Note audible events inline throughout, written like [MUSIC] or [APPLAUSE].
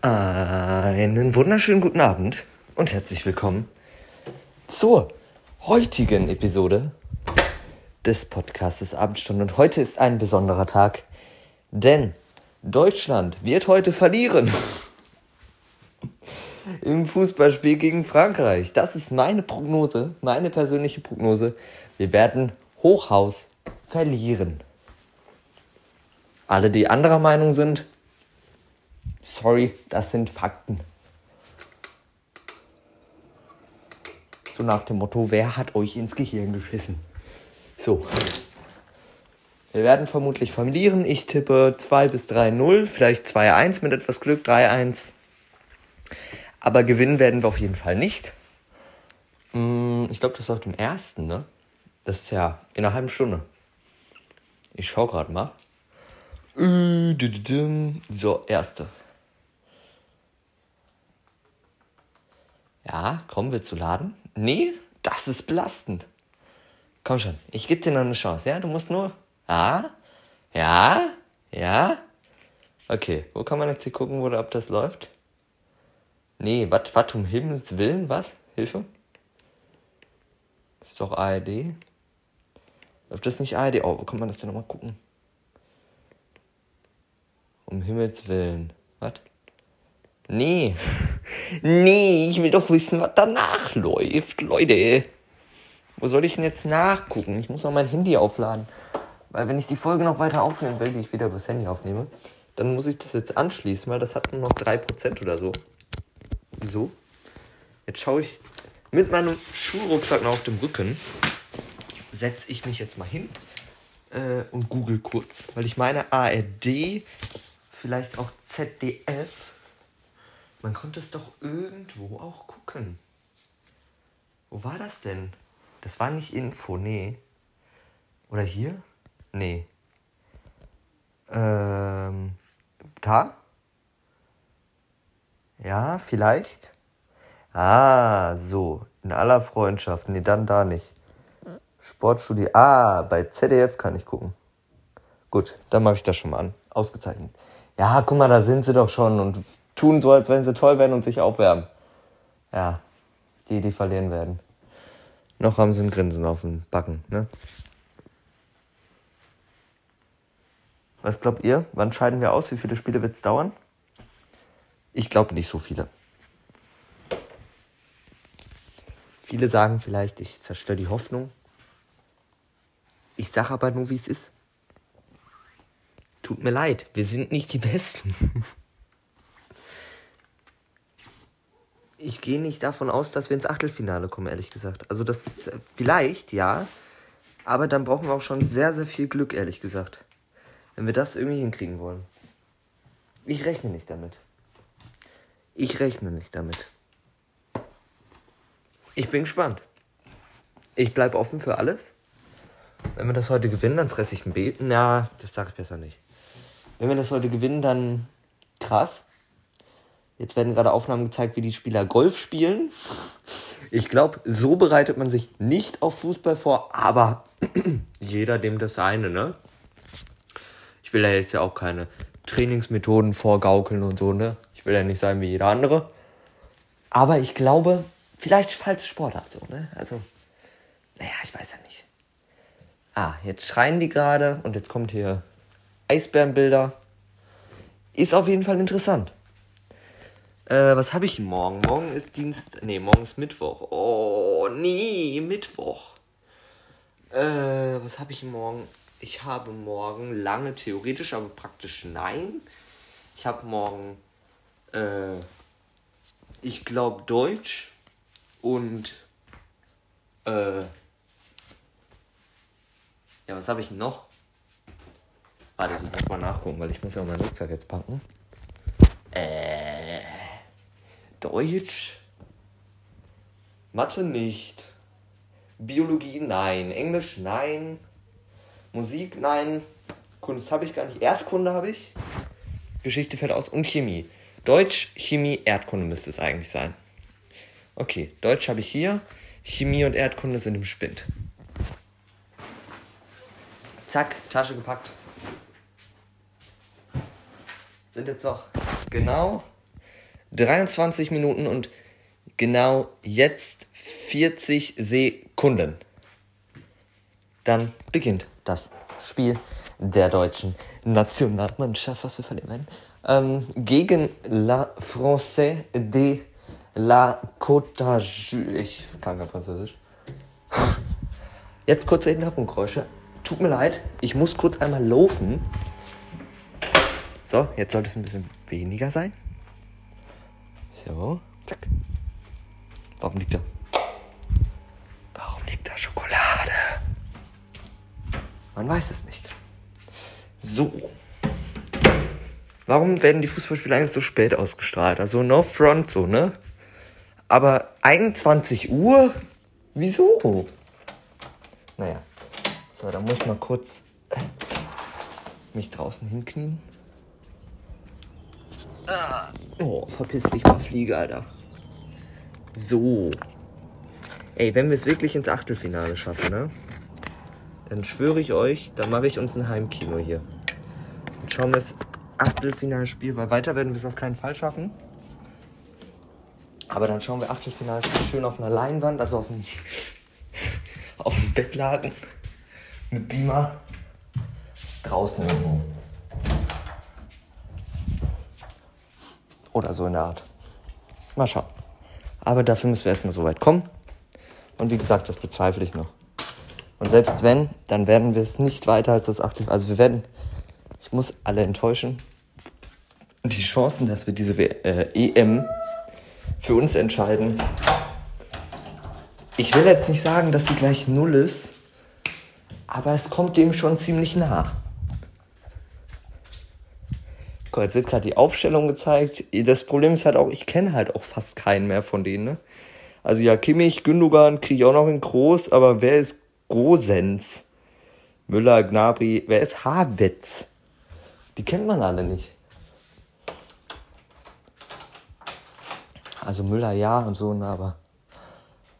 Einen wunderschönen guten Abend und herzlich willkommen zur heutigen Episode des Podcasts Abendstunde. Und heute ist ein besonderer Tag, denn Deutschland wird heute verlieren. [LAUGHS] Im Fußballspiel gegen Frankreich. Das ist meine Prognose, meine persönliche Prognose. Wir werden Hochhaus verlieren. Alle, die anderer Meinung sind, sorry, das sind Fakten. So nach dem Motto, wer hat euch ins Gehirn geschissen? So. Wir werden vermutlich verlieren. Ich tippe 2 bis 3-0, vielleicht 2-1 mit etwas Glück, 3-1. Aber gewinnen werden wir auf jeden Fall nicht. Mm, ich glaube, das läuft im ersten, ne? Das ist ja in einer halben Stunde. Ich schau gerade mal. So, erste. Ja, kommen wir zu laden? Nee, das ist belastend. Komm schon, ich gebe dir noch eine Chance, ja? Du musst nur. Ja? Ja? Ja? Okay, wo kann man jetzt hier gucken, wo, ob das läuft? Nee, was, was um Himmels Willen, was? Hilfe? Das ist doch ARD. Läuft das nicht ARD? Oh, wo kann man das denn nochmal gucken? Um Himmels Willen. Was? Nee. nee, ich will doch wissen, was danach läuft, Leute. Wo soll ich denn jetzt nachgucken? Ich muss noch mein Handy aufladen. Weil wenn ich die Folge noch weiter aufnehmen will, die ich wieder übers Handy aufnehme, dann muss ich das jetzt anschließen, weil das hat nur noch 3% oder so. So. Jetzt schaue ich mit meinem Schulrucksack noch auf dem Rücken, setze ich mich jetzt mal hin äh, und google kurz. Weil ich meine ARD, vielleicht auch ZDF, man konnte es doch irgendwo auch gucken. Wo war das denn? Das war nicht Info, nee. Oder hier? Nee. Ähm, da? Ja, vielleicht. Ah, so. In aller Freundschaft. Nee, dann da nicht. Sportstudio. Ah, bei ZDF kann ich gucken. Gut, dann mache ich das schon mal an. Ausgezeichnet. Ja, guck mal, da sind sie doch schon und tun so, als wenn sie toll werden und sich aufwärmen. Ja, die, die verlieren werden. Noch haben sie ein Grinsen auf dem Backen, ne? Was glaubt ihr? Wann scheiden wir aus? Wie viele Spiele wird es dauern? Ich glaube nicht so viele. Viele sagen vielleicht, ich zerstöre die Hoffnung. Ich sage aber nur, wie es ist. Tut mir leid, wir sind nicht die Besten. [LAUGHS] Ich gehe nicht davon aus, dass wir ins Achtelfinale kommen, ehrlich gesagt. Also das vielleicht, ja. Aber dann brauchen wir auch schon sehr, sehr viel Glück, ehrlich gesagt. Wenn wir das irgendwie hinkriegen wollen. Ich rechne nicht damit. Ich rechne nicht damit. Ich bin gespannt. Ich bleibe offen für alles. Wenn wir das heute gewinnen, dann fresse ich ein B. Na, das sage ich besser nicht. Wenn wir das heute gewinnen, dann krass. Jetzt werden gerade Aufnahmen gezeigt, wie die Spieler Golf spielen. Ich glaube, so bereitet man sich nicht auf Fußball vor, aber [CLEARS THROAT] jeder dem das seine, ne? Ich will da jetzt ja auch keine Trainingsmethoden vorgaukeln und so, ne? Ich will ja nicht sein wie jeder andere. Aber ich glaube, vielleicht falsche Sportart so, ne? Also, naja, ich weiß ja nicht. Ah, jetzt schreien die gerade und jetzt kommt hier Eisbärenbilder. Ist auf jeden Fall interessant. Äh, was habe ich morgen? Morgen ist Dienst. Nee, morgen ist Mittwoch. Oh, nee, Mittwoch. Äh, was habe ich morgen? Ich habe morgen lange theoretisch, aber praktisch nein. Ich habe morgen, äh, ich glaube Deutsch und, äh, ja, was habe ich noch? Warte, ich muss mal nachgucken, weil ich muss ja meinen Rucksack jetzt packen. Äh, Deutsch, Mathe nicht, Biologie nein, Englisch nein, Musik nein, Kunst habe ich gar nicht, Erdkunde habe ich, Geschichte fällt aus. Und Chemie. Deutsch, Chemie, Erdkunde müsste es eigentlich sein. Okay, Deutsch habe ich hier, Chemie und Erdkunde sind im Spind. Zack, Tasche gepackt. Sind jetzt noch genau 23 Minuten und genau jetzt 40 Sekunden. Dann beginnt das Spiel der deutschen Nationalmannschaft, was wir verlieren ähm, gegen La Française de la Côte d'Azur. Ich kann kein Französisch. Jetzt kurze Hintergrundgeräusche. Tut mir leid, ich muss kurz einmal laufen. So, jetzt sollte es ein bisschen weniger sein. So, zack. Warum liegt da? Warum liegt da Schokolade? Man weiß es nicht. So. Warum werden die Fußballspiele eigentlich so spät ausgestrahlt? Also no front so, ne? Aber 21 Uhr? Wieso? Naja. So, dann muss ich mal kurz mich draußen hinknien. Ah. Oh, verpiss dich mal, Fliege, Alter. So. Ey, wenn wir es wirklich ins Achtelfinale schaffen, ne? Dann schwöre ich euch, dann mache ich uns ein Heimkino hier. Und schauen wir das Achtelfinalspiel, weil weiter werden wir es auf keinen Fall schaffen. Aber dann schauen wir Achtelfinalspiel schön auf einer Leinwand, also auf dem, [LAUGHS] auf dem Bettlaken mit Beamer draußen irgendwo. Oder so in der Art. Mal schauen. Aber dafür müssen wir erstmal so weit kommen. Und wie gesagt, das bezweifle ich noch. Und selbst wenn, dann werden wir es nicht weiter als das Achtel. Also wir werden, ich muss alle enttäuschen. Die Chancen, dass wir diese äh, EM für uns entscheiden, ich will jetzt nicht sagen, dass sie gleich null ist, aber es kommt dem schon ziemlich nah. Guck, jetzt wird gerade die Aufstellung gezeigt. Das Problem ist halt auch, ich kenne halt auch fast keinen mehr von denen. Ne? Also ja, Kimmich, Gündogan kriege ich auch noch in groß, aber wer ist Gosens? Müller, Gnabry, wer ist Havertz? Die kennt man alle nicht. Also Müller ja und so, ne, aber.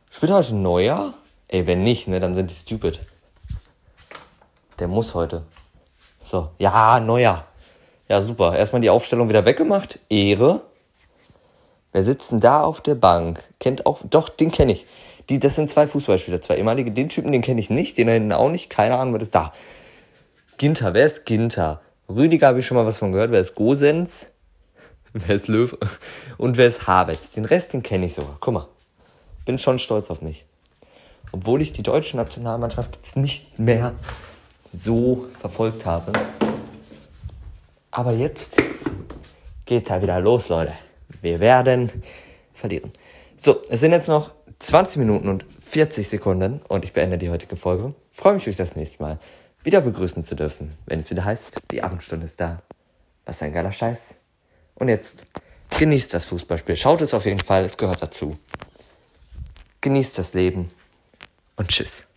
Spielt heute Neuer? Ey, wenn nicht, ne, dann sind die stupid. Der muss heute. So, ja, Neuer. Ja, super. Erstmal die Aufstellung wieder weggemacht. Ehre. Wer sitzt denn da auf der Bank? Kennt auch, doch, den kenne ich. Die, das sind zwei Fußballspieler, zwei ehemalige. Den Typen, den kenne ich nicht, den da hinten auch nicht. Keine Ahnung, wer das da. Ginter, wer ist Ginter? Rüdiger habe ich schon mal was von gehört. Wer ist Gosens? [LAUGHS] Wer ist Löw? [LAUGHS] Und wer ist Havertz? Den Rest, den kenne ich sogar. Guck mal. Bin schon stolz auf mich. Obwohl ich die deutsche Nationalmannschaft jetzt nicht mehr so verfolgt habe. Aber jetzt geht's halt wieder los, Leute. Wir werden verlieren. So, es sind jetzt noch 20 Minuten und 40 Sekunden und ich beende die heutige Folge. Freue mich, euch das nächste Mal wieder begrüßen zu dürfen, wenn es wieder heißt, die Abendstunde ist da. Was ein geiler Scheiß. Und jetzt genießt das Fußballspiel. Schaut es auf jeden Fall, es gehört dazu. Genießt das Leben und tschüss.